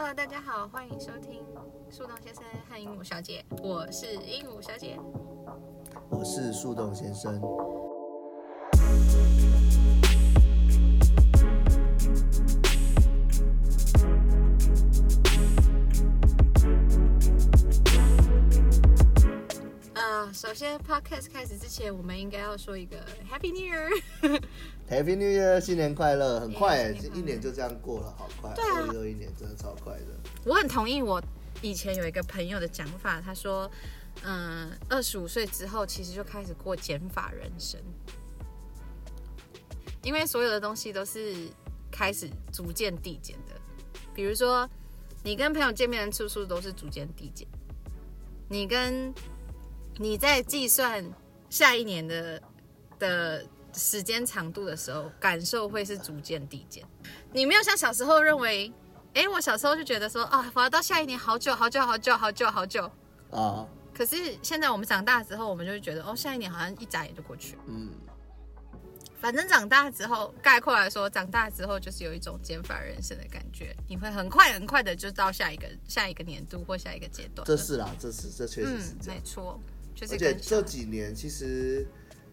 Hello，大家好，欢迎收听树洞先生和鹦鹉小姐，我是鹦鹉小姐，我是树洞先生。首先 Podcast 开始之前，我们应该要说一个 Happy New Year。Happy New Year，新年快乐！很快一年就这样过了，好快。对啊，又一年真的超快的。我很同意我以前有一个朋友的讲法，他说，嗯，二十五岁之后其实就开始过减法人生，因为所有的东西都是开始逐渐递减的。比如说，你跟朋友见面的次数都是逐渐递减，你跟你在计算下一年的的。时间长度的时候，感受会是逐渐递减。你没有像小时候认为，哎，我小时候就觉得说，啊，我要到下一年好久好久好久好久好久啊。可是现在我们长大之后，我们就会觉得，哦，下一年好像一眨眼就过去了。嗯。反正长大之后，概括来说，长大之后就是有一种减法人生的感觉，你会很快很快的就到下一个下一个年度或下一个阶段。这是啦，这是这确实是这样。嗯，没错，就是。而且这几年其实。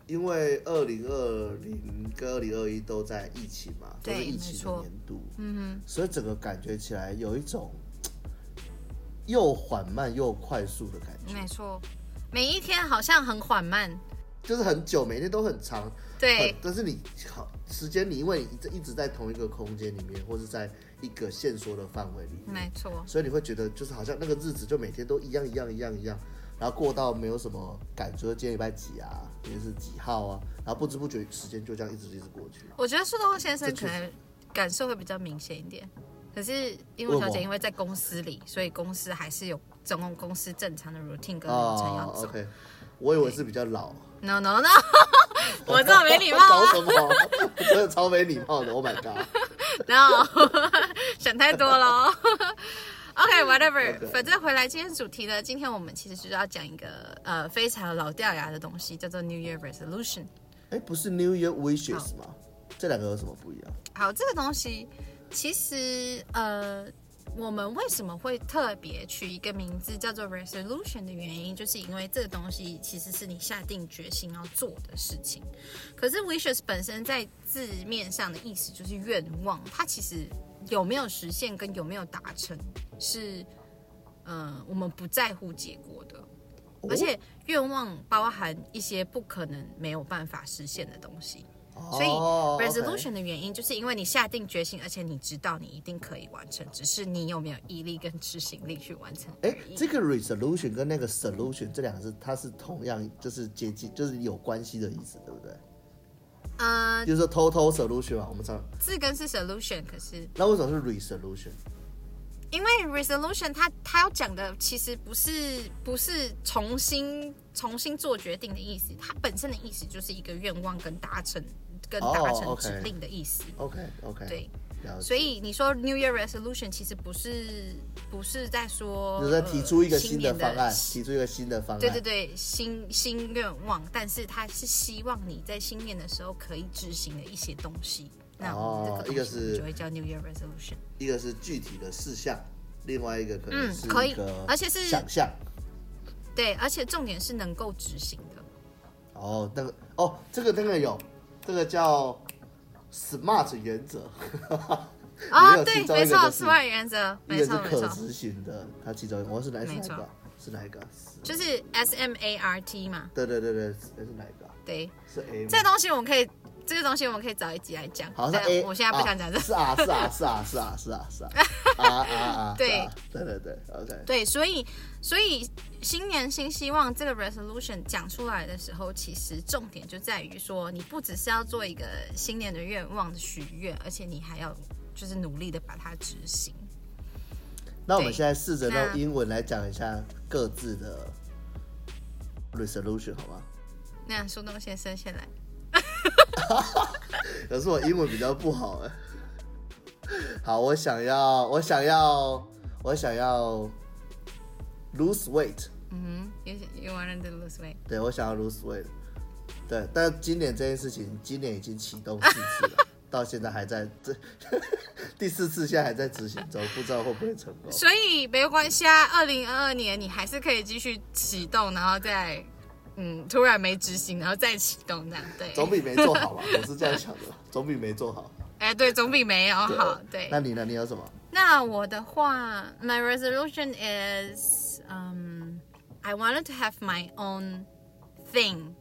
因为二零二零跟二零二一都在疫情嘛，都是疫情的年度，嗯哼，所以整个感觉起来有一种又缓慢又快速的感觉。没错，每一天好像很缓慢，就是很久，每天都很长，对。但是你好时间，你因为你一直在同一个空间里面，或是在一个限缩的范围里面，没错，所以你会觉得就是好像那个日子就每天都一样一样一样一样。然后过到没有什么感觉，今天礼拜几啊？今天是几号啊？然后不知不觉时间就这样一直一直过去。我觉得树洞先生可能感受会比较明显一点，可是因为小姐因为在公司里，所以公司还是有整个公司正常的 routine 跟流程要走。Oh, OK，我以为是比较老。No No No，我这么没礼貌啊？搞什么？真的超没礼貌的。Oh my god！然后想太多了。OK，whatever，okay, 反正回来今天主题呢，今天我们其实就是要讲一个呃非常老掉牙的东西，叫做 New Year Resolution。哎，不是 New Year Wishes 吗？这两个有什么不一样？好，这个东西其实呃，我们为什么会特别取一个名字叫做 Resolution 的原因，就是因为这个东西其实是你下定决心要做的事情。可是 Wishes 本身在字面上的意思就是愿望，它其实。有没有实现跟有没有达成是，嗯、呃，我们不在乎结果的，而且愿望包含一些不可能没有办法实现的东西，所以 resolution 的原因就是因为你下定决心，而且你知道你一定可以完成，只是你有没有毅力跟执行力去完成。哎，这个 resolution 跟那个 solution 这两个字，它是同样就是接近，就是有关系的意思，对不对？嗯、uh，就是说 total solution 嘛，我们知道字根是 solution，可是那为什么是 resolution？因为 resolution 它它要讲的其实不是不是重新重新做决定的意思，它本身的意思就是一个愿望跟达成跟达成指令的意思。Oh, OK OK，对。所以你说 New Year Resolution 其实不是不是在说，就是在提出一个新的方案，提出一个新的方案。对对对，新新愿望，但是它是希望你在新年的时候可以执行的一些东西。哦，一个是就会叫 New Year Resolution，一个是具体的事项，另外一个可能是嗯可以，而且是想象。对，而且重点是能够执行的。哦，那个哦，这个那个有，这个叫。SMART 原则啊，对，没错，SMART 原则，一个是可执行的，它其中我是哪是哪一个？是哪一个？就是 S M A R T 嘛。对对对对，那是哪一个？对，是 A。这东西我们可以，这个东西我们可以找一集来讲。好。我现在不想讲这。是啊，是啊，是啊，是啊，是啊，是啊。啊啊 啊！对对对对，OK。对，所以所以新年新希望这个 resolution 讲出来的时候，其实重点就在于说，你不只是要做一个新年的愿望的许愿，而且你还要就是努力的把它执行。那我们现在试着用英文来讲一下各自的 resolution 好吗？那苏东先生先来。可是我英文比较不好哎。好，我想要，我想要，我想要 lose weight。嗯哼，you you want to lose weight？对，我想要 lose weight。对，但今年这件事情，今年已经启动四次了，到现在还在这 第四次，现在还在执行中，不知道会不会成功。所以没有关系啊，二零二二年你还是可以继续启动，然后再嗯突然没执行，然后再启动这样，对，总比没做好吧？我是这样想的，总比没做好。哎，对，总比没有好。对，那你呢？你有什么？那我的话，My resolution is um I wanted to have my own thing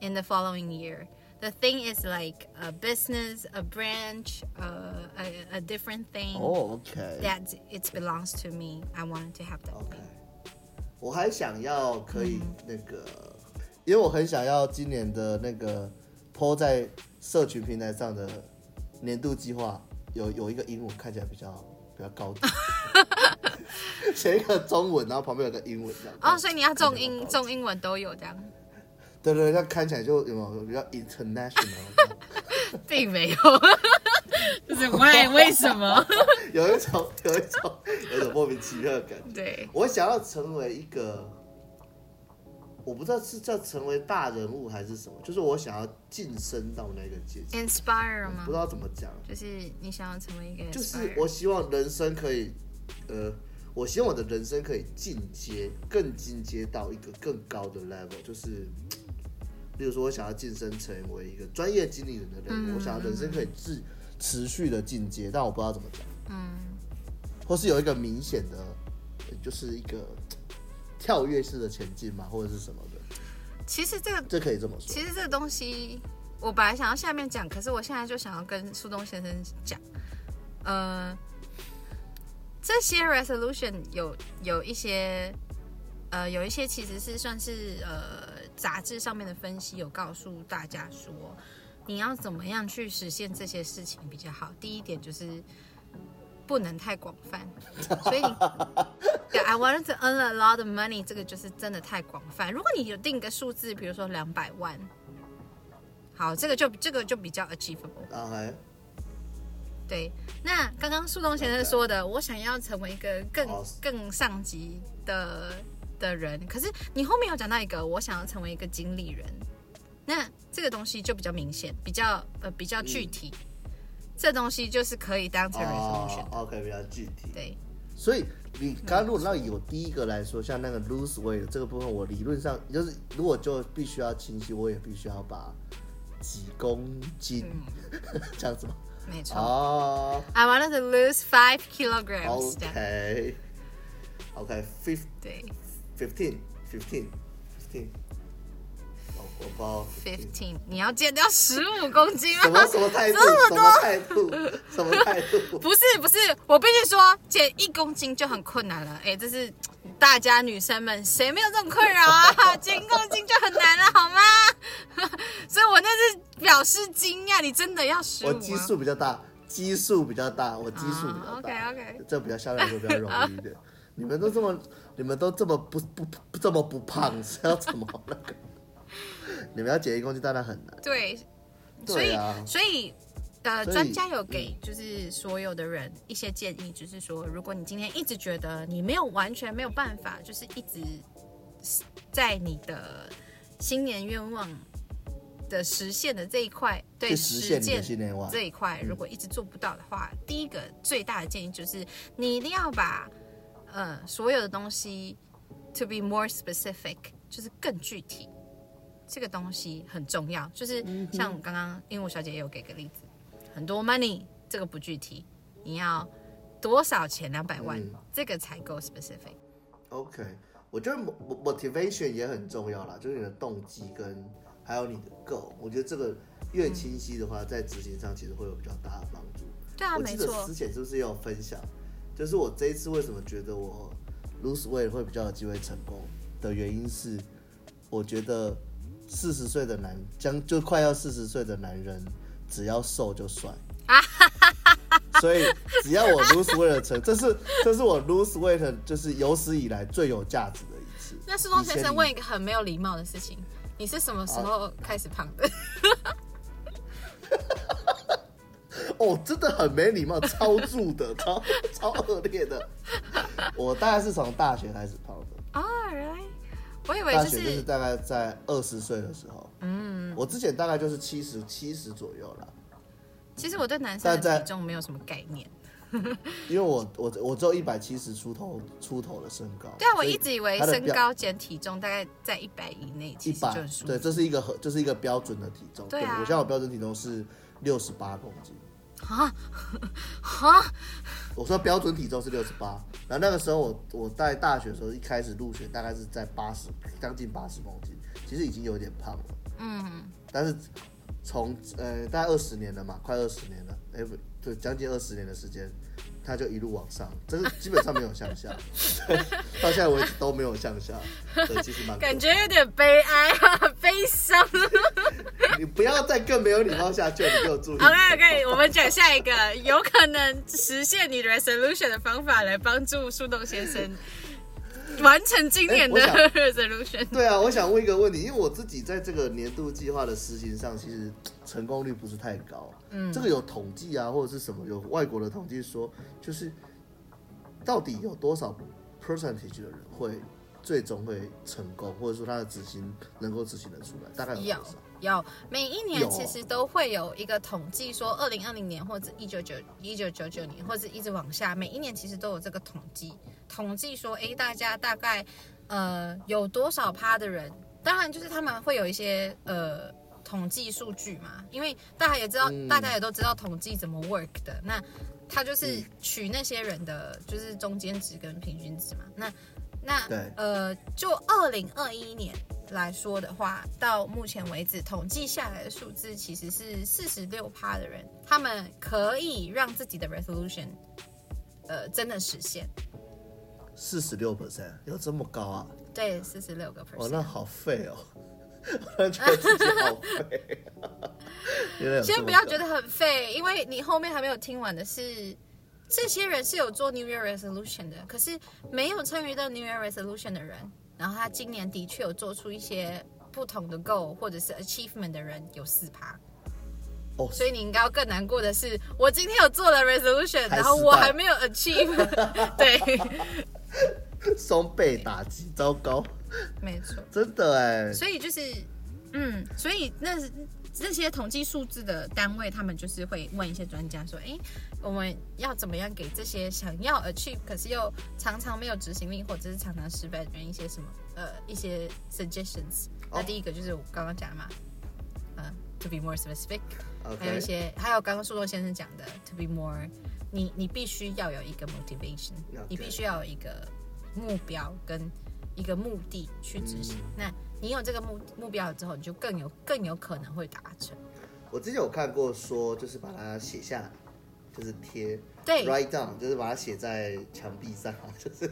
in the following year. The thing is like a business, a branch, uh, a a different thing. Oh, okay. That it belongs to me. I wanted to have that. Okay. 我还想要可以那个，嗯、因为我很想要今年的那个 po 在社群平台上的年度计划有有一个英文看起来比较比较高级，写一个中文，然后旁边有个英文这样。哦，oh, 所以你要中英中英文都有这样。对对，那看起来就有没有比较 international？并没有，就是为为什么？有一种有一种有一种莫名其妙的感觉。对，我想要成为一个，我不知道是叫成为大人物还是什么，就是我想要晋升到那个阶级。Inspire 吗？不知道怎么讲，就是你想要成为一个，就是我希望人生可以，呃，我希望我的人生可以进阶，更进阶到一个更高的 level，就是。比如说，我想要晋升成为一个专业经理人的人，嗯、我想要人生可以持持续的进阶，但我不知道怎么讲。嗯，或是有一个明显的，就是一个跳跃式的前进嘛，或者是什么的。其实这个这可以这么说。其实这个东西，我本来想要下面讲，可是我现在就想要跟苏东先生讲，呃，这些 resolution 有有一些，呃，有一些其实是算是呃。杂志上面的分析有告诉大家说，你要怎么样去实现这些事情比较好。第一点就是不能太广泛，所以对，I wanted to earn a lot of money，这个就是真的太广泛。如果你有定个数字，比如说两百万，好，这个就这个就比较 achievable。Okay. 对，那刚刚树洞先生说的，我想要成为一个更更上级的。的人，可是你后面有讲到一个，我想要成为一个经理人，那这个东西就比较明显，比较呃比较具体，嗯、这东西就是可以当成 resolution。OK，比较具体。对，所以你刚刚如果那有第一个来说，像那个 lose weight 这个部分，我理论上就是如果就必须要清晰，我也必须要把几公斤、嗯、这样子吗？没错。哦、oh,，I wanted to lose five kilograms。OK，OK，fifty。对。Fifteen, fifteen, fifteen。我我包 fifteen。你要减掉十五公斤吗？什么什么态度？什么态度？什么态度？不是不是，我必须说减一公斤就很困难了。哎、欸，这是大家女生们谁没有这种困扰啊？减一公斤就很难了，好吗？所以我那是表示惊讶，你真的要十五？我基数比较大，基数比较大，我基数比较大。OK OK，这比较相对来说比较容易一点。你们都这么。你们都这么不不不这么不胖，是要怎么那个？你们要解一公斤当然很难。对，所以、啊、所以呃，专家有给就是所有的人一些建议，就是说，如果你今天一直觉得你没有完全没有办法，就是一直在你的新年愿望的实现的这一块，对，实现这一块，如果一直做不到的话，嗯、第一个最大的建议就是你一定要把。呃，所有的东西，to be more specific，就是更具体，这个东西很重要。就是像刚刚鹦鹉小姐也有给个例子，很多 money 这个不具体，你要多少钱？两百万，嗯、这个才够 specific。OK，我觉得 motivation 也很重要啦，就是你的动机跟还有你的 goal，我觉得这个越清晰的话，嗯、在执行上其实会有比较大的帮助。对啊，没错。我记得之前是不是也有分享？就是我这一次为什么觉得我 lose weight 会比较有机会成功的原因是，我觉得四十岁的男将就快要四十岁的男人，只要瘦就帅。所以只要我 lose weight 成，这是这是我 lose weight 就是有史以来最有价值的一次。那苏东先生问一个很没有礼貌的事情，你是什么时候开始胖的？啊 哦，真的很没礼貌，超住的，超超恶劣的。我大概是从大学开始胖的。啊，really？我以为就是大概在二十岁的时候。嗯。我之前大概就是七十七十左右了。其实我对男生的体重没有什么概念，因为我我我只有一百七十出头出头的身高。对啊，我一直以为身高减体重大概在一百以内，一百对，这是一个很这是一个标准的体重。对啊，对我现在我标准体重是六十八公斤。啊 啊！我说标准体重是六十八，然后那个时候我我在大学的时候一开始入学大概是在八十，将近八十公斤，其实已经有点胖了。嗯，但是从呃大概二十年了嘛，快二十年了，哎不对，将近二十年的时间。他就一路往上，这个基本上没有向下，到现在为止都没有向下，对，其实蛮感觉有点悲哀啊，悲伤。你不要再更没有礼貌下去，你给我注意。OK OK，我们讲下一个有可能实现你 resolution 的方法，来帮助树洞先生。完成今年的 resolution。对啊，我想问一个问题，因为我自己在这个年度计划的实行上，其实成功率不是太高。嗯，这个有统计啊，或者是什么？有外国的统计说，就是到底有多少 percentage 的人会最终会成功，或者说他的执行能够执行得出来？大概有多少？有，每一年其实都会有一个统计，说二零二零年或者一九九一九九九年，或者一直往下，每一年其实都有这个统计。统计说，哎，大家大概呃有多少趴的人？当然就是他们会有一些呃统计数据嘛，因为大家也知道，嗯、大家也都知道统计怎么 work 的。那他就是取那些人的就是中间值跟平均值嘛。那那对呃，就二零二一年来说的话，到目前为止统计下来的数字其实是四十六趴的人，他们可以让自己的 resolution 呃真的实现。四十六 percent 有这么高啊？对，四十六个 percent。哦，那好废哦，我觉得自己好废。先不要觉得很废，因为你后面还没有听完的是，这些人是有做 New Year Resolution 的，可是没有参与到 New Year Resolution 的人，然后他今年的确有做出一些不同的 goal 或者是 achievement 的人有四趴。哦，所以你应该要更难过的是，我今天有做了 resolution，然后我还没有 achieve，对。双倍打击，糟糕。没错，真的哎。所以就是，嗯，所以那那些统计数字的单位，他们就是会问一些专家说，哎，我们要怎么样给这些想要 achieve，可是又常常没有执行力，或者是常常失败的人一些什么呃一些 suggestions。那第一个就是我刚刚讲的嘛，呃，to be more specific，Okay. 还有一些，还有刚刚树洞先生讲的 to be more。你你必须要有一个 motivation，你必须要有一个目标跟一个目的去执行。嗯、那你有这个目目标了之后，你就更有更有可能会达成。我之前有看过说，就是把它写下来，就是贴，对，write down，就是把它写在墙壁上，就是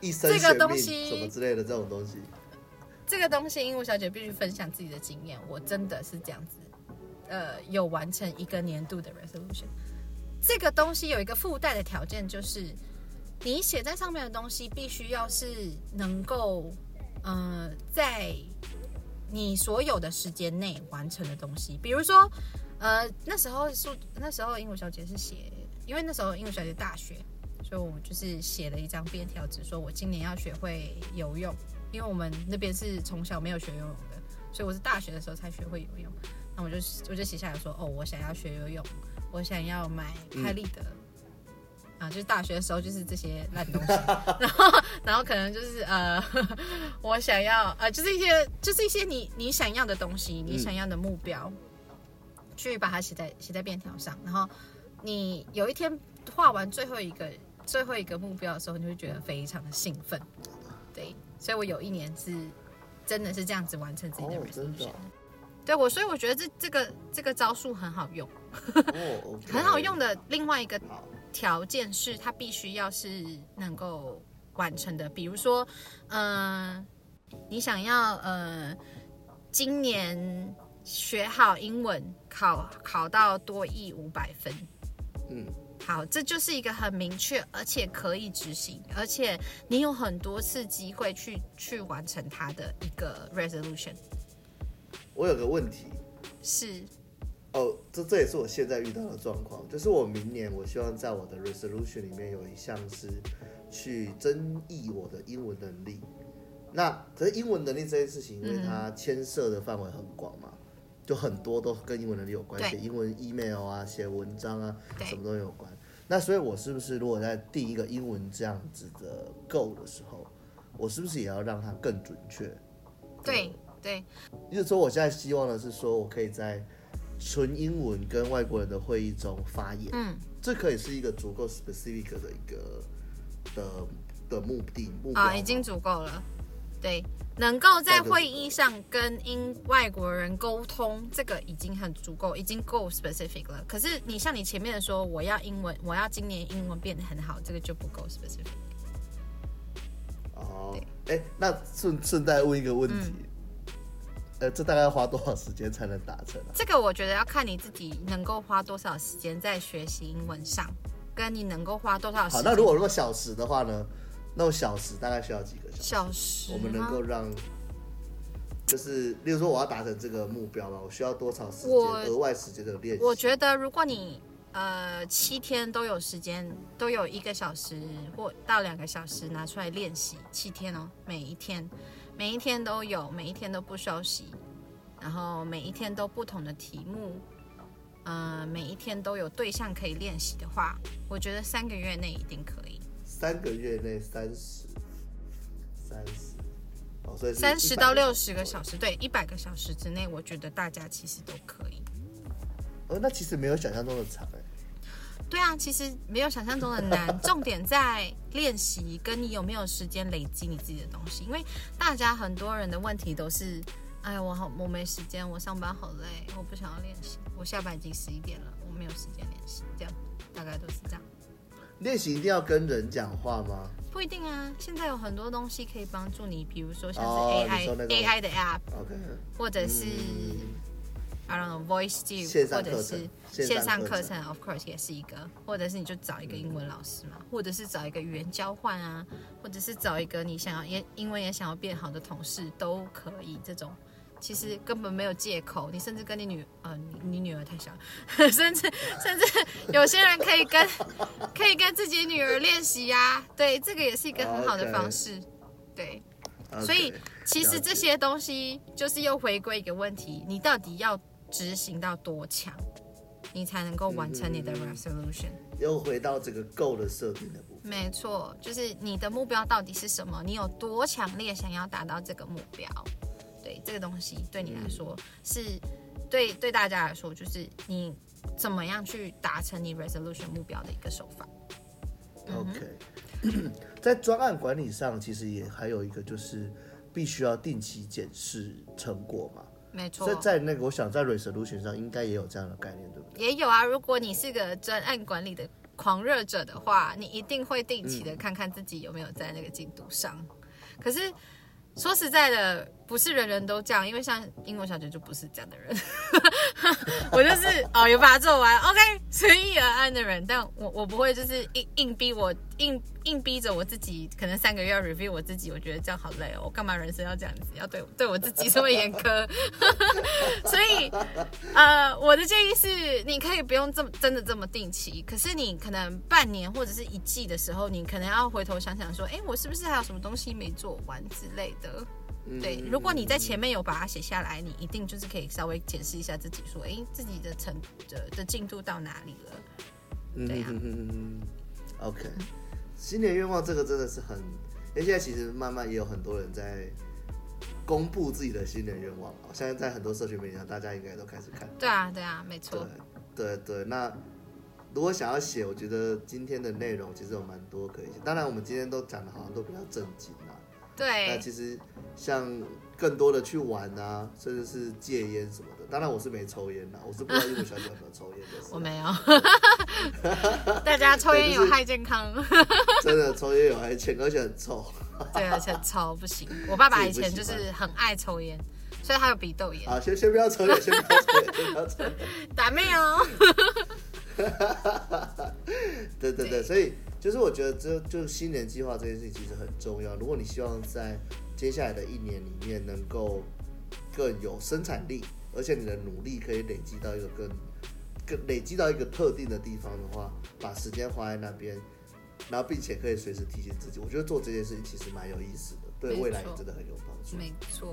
一生这个东西什么之类的这种东西。这个东西，鹦鹉小姐必须分享自己的经验，我真的是这样子，呃，有完成一个年度的 resolution。这个东西有一个附带的条件，就是你写在上面的东西必须要是能够，呃，在你所有的时间内完成的东西。比如说，呃，那时候是那时候鹦鹉小姐是写，因为那时候鹦鹉小姐大学，所以我就是写了一张便条纸，说我今年要学会游泳，因为我们那边是从小没有学游泳的，所以我是大学的时候才学会游泳。那我就我就写下来说，哦，我想要学游泳。我想要买拍立得，嗯、啊，就是大学的时候就是这些烂东西，然后然后可能就是呃，我想要呃，就是一些就是一些你你想要的东西，你想要的目标，嗯、去把它写在写在便条上，然后你有一天画完最后一个最后一个目标的时候，你会觉得非常的兴奋，对，所以我有一年是真的是这样子完成自己的 resolution。哦对我，所以我觉得这这个这个招数很好用，很好用的。另外一个条件是，它必须要是能够完成的。比如说，嗯、呃，你想要呃，今年学好英文，考考到多亿五百分。嗯，好，这就是一个很明确，而且可以执行，而且你有很多次机会去去完成它的一个 resolution。我有个问题，是，哦，这这也是我现在遇到的状况，就是我明年我希望在我的 resolution 里面有一项是去增益我的英文能力。那可是英文能力这件事情，因为它牵涉的范围很广嘛，就很多都跟英文能力有关，写英文 email 啊，写文章啊，什么都有关。那所以，我是不是如果在定一个英文这样子的 goal 的时候，我是不是也要让它更准确？对对。就是说，我现在希望的是说，我可以在纯英文跟外国人的会议中发言。嗯，这可以是一个足够 specific 的一个的的目的目标啊，已经足够了。对，能够在会议上跟英外国人沟通，这个已经很足够，已经够 specific 了。可是你像你前面说，我要英文，我要今年英文变得很好，这个就不够 specific。哦，哎，那顺顺带问一个问题，嗯、呃，这大概要花多少时间才能达成啊？这个我觉得要看你自己能够花多少时间在学习英文上，跟你能够花多少时间。好，那如果如果小时的话呢？那我小时大概需要几个小时？小时，我们能够让，就是，例如说我要达成这个目标了，我需要多少时间？额外时间的练习？我觉得，如果你呃七天都有时间，都有一个小时或到两个小时拿出来练习，七天哦，每一天，每一天都有，每一天都不休息，然后每一天都不同的题目，呃，每一天都有对象可以练习的话，我觉得三个月内一定可以。三个月内三十，三十，哦，所以三十到六十个小时，对，一百个小时之内，我觉得大家其实都可以。哦，那其实没有想象中的长哎。对啊，其实没有想象中的难，重点在练习，跟你有没有时间累积你自己的东西。因为大家很多人的问题都是，哎，我好，我没时间，我上班好累，我不想要练习，我下班已经十一点了，我没有时间练习，这样大概都是这样。练习一定要跟人讲话吗？不一定啊，现在有很多东西可以帮助你，比如说像是 AI、oh, AI 的 App，OK，或者是、嗯、I don't know Voice Dude，或者是线上课程，Of course 也是一个，或者是你就找一个英文老师嘛，嗯、或者是找一个语言交换啊，或者是找一个你想要也英文也想要变好的同事都可以这种。其实根本没有借口，你甚至跟你女呃，你你女儿太小，甚至甚至有些人可以跟可以跟自己女儿练习呀，对，这个也是一个很好的方式，okay. 对，okay. 所以其实这些东西就是又回归一个问题，你到底要执行到多强，你才能够完成你的 resolution？又回到这个 goal 的设定的部分，没错，就是你的目标到底是什么？你有多强烈想要达到这个目标？对这个东西对你来说是，对对大家来说就是你怎么样去达成你 resolution 目标的一个手法。OK，嗯，在专案管理上，其实也还有一个就是必须要定期检视成果嘛。没错。所以在那个，我想在 resolution 上应该也有这样的概念，对不对？也有啊。如果你是个专案管理的狂热者的话，你一定会定期的看看自己有没有在那个进度上。嗯，可是。说实在的，不是人人都这样，因为像英文小姐就不是这样的人。我就是哦，有把它做完，OK，随遇而安的人。但我我不会就是硬硬逼我硬硬逼着我自己，可能三个月要 review 我自己，我觉得这样好累哦。我干嘛人生要这样子，要对对我自己这么严苛？所以呃，我的建议是，你可以不用这么真的这么定期，可是你可能半年或者是一季的时候，你可能要回头想想说，哎，我是不是还有什么东西没做完之类的。对，如果你在前面有把它写下来，你一定就是可以稍微检视一下自己，说，哎，自己的成的的进度到哪里了？对呀、啊。嗯，OK。新年愿望这个真的是很，因为现在其实慢慢也有很多人在公布自己的新年愿望，现在在很多社群媒体上，大家应该都开始看。对啊，对啊，没错。对对对，那如果想要写，我觉得今天的内容其实有蛮多可以写。当然，我们今天都讲的好像都比较正经啊。对，那其实像更多的去玩啊，甚至是戒烟什么的。当然我是没抽烟的，我是不知道英文小姐有没有抽烟的。我没有。大家抽烟有害健康。真的抽烟有害健康，而且很臭。对，而且臭不行。我爸爸以前就是很爱抽烟，所以他有鼻窦炎。啊，先先不要抽烟，先不要抽烟，先不要抽烟。打妹哦。对对对，所以。就是我觉得这就是新年计划这件事情其实很重要。如果你希望在接下来的一年里面能够更有生产力，而且你的努力可以累积到一个更更累积到一个特定的地方的话，把时间花在那边，然后并且可以随时提醒自己，我觉得做这件事情其实蛮有意思的，对未来也真的很有帮助。没错。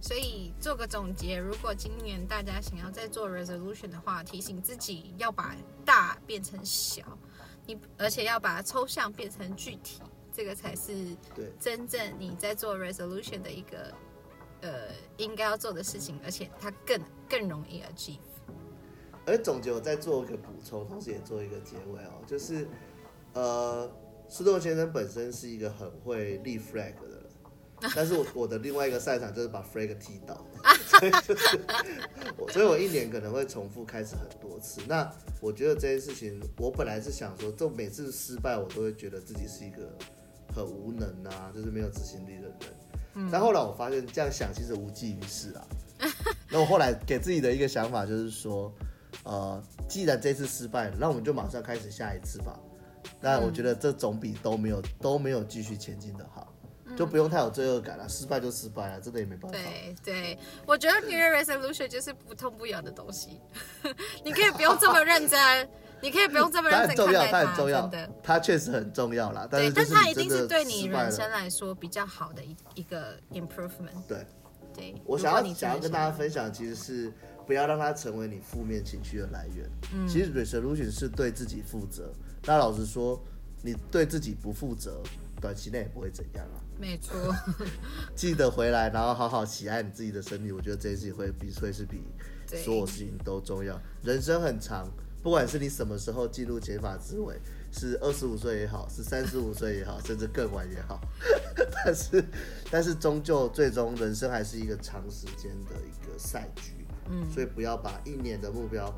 所以做个总结，如果今年大家想要再做 resolution 的话，提醒自己要把大变成小，你而且要把抽象变成具体，这个才是对真正你在做 resolution 的一个呃应该要做的事情，而且它更更容易 achieve。而总结，我再做一个补充，同时也做一个结尾哦，就是呃，苏东先生本身是一个很会立 flag 的。但是我我的另外一个赛场就是把 f r a g 踢倒，所以就是我，所以我一年可能会重复开始很多次。那我觉得这件事情，我本来是想说，就每次失败，我都会觉得自己是一个很无能啊，就是没有执行力的人。嗯。但后来我发现这样想其实无济于事啊。那我后来给自己的一个想法就是说，呃，既然这次失败了，那我们就马上开始下一次吧。那我觉得这总比都没有都没有继续前进的好。就不用太有罪恶感了，失败就失败了，真的也没办法。对对，我觉得 New Year Resolution 就是不痛不痒的东西，你可以不用这么认真，你可以不用这么认真看待它。它很重要，它很重要，真的，它确实很重要啦。但是，但它一定是对你人生来说比较好的一一个 improvement。对对，我想要想要跟大家分享，其实是不要让它成为你负面情绪的来源。嗯，其实 Resolution 是对自己负责。那老实说，你对自己不负责，短期内也不会怎样啊。没错，记得回来，然后好好喜爱你自己的身体。我觉得这件事情会比会是比所有事情都重要。人生很长，不管是你什么时候进入减法思维，是二十五岁也好，是三十五岁也好，甚至更晚也好，但是但是终究最终人生还是一个长时间的一个赛局。嗯，所以不要把一年的目标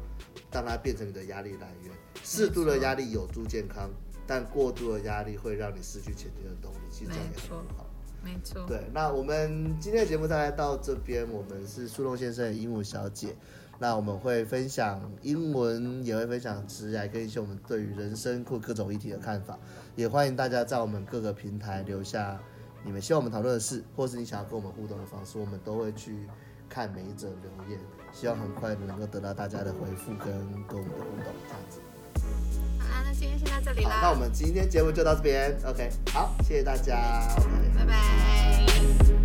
让它变成你的压力来源。适度的压力有助健康。但过度的压力会让你失去前进的动力，其实这样也很不好。没错。对，那我们今天的节目大概到这边，我们是树洞先生的鹦鹉小姐。那我们会分享英文，也会分享职涯，跟一些我们对于人生或各种议题的看法。也欢迎大家在我们各个平台留下你们希望我们讨论的事，或是你想要跟我们互动的方式，我们都会去看每一则留言。希望很快能够得到大家的回复跟跟我们的互动，这样子。那今天先到这里，好，那我们今天节目就到这边，OK，好，谢谢大家，OK，拜拜。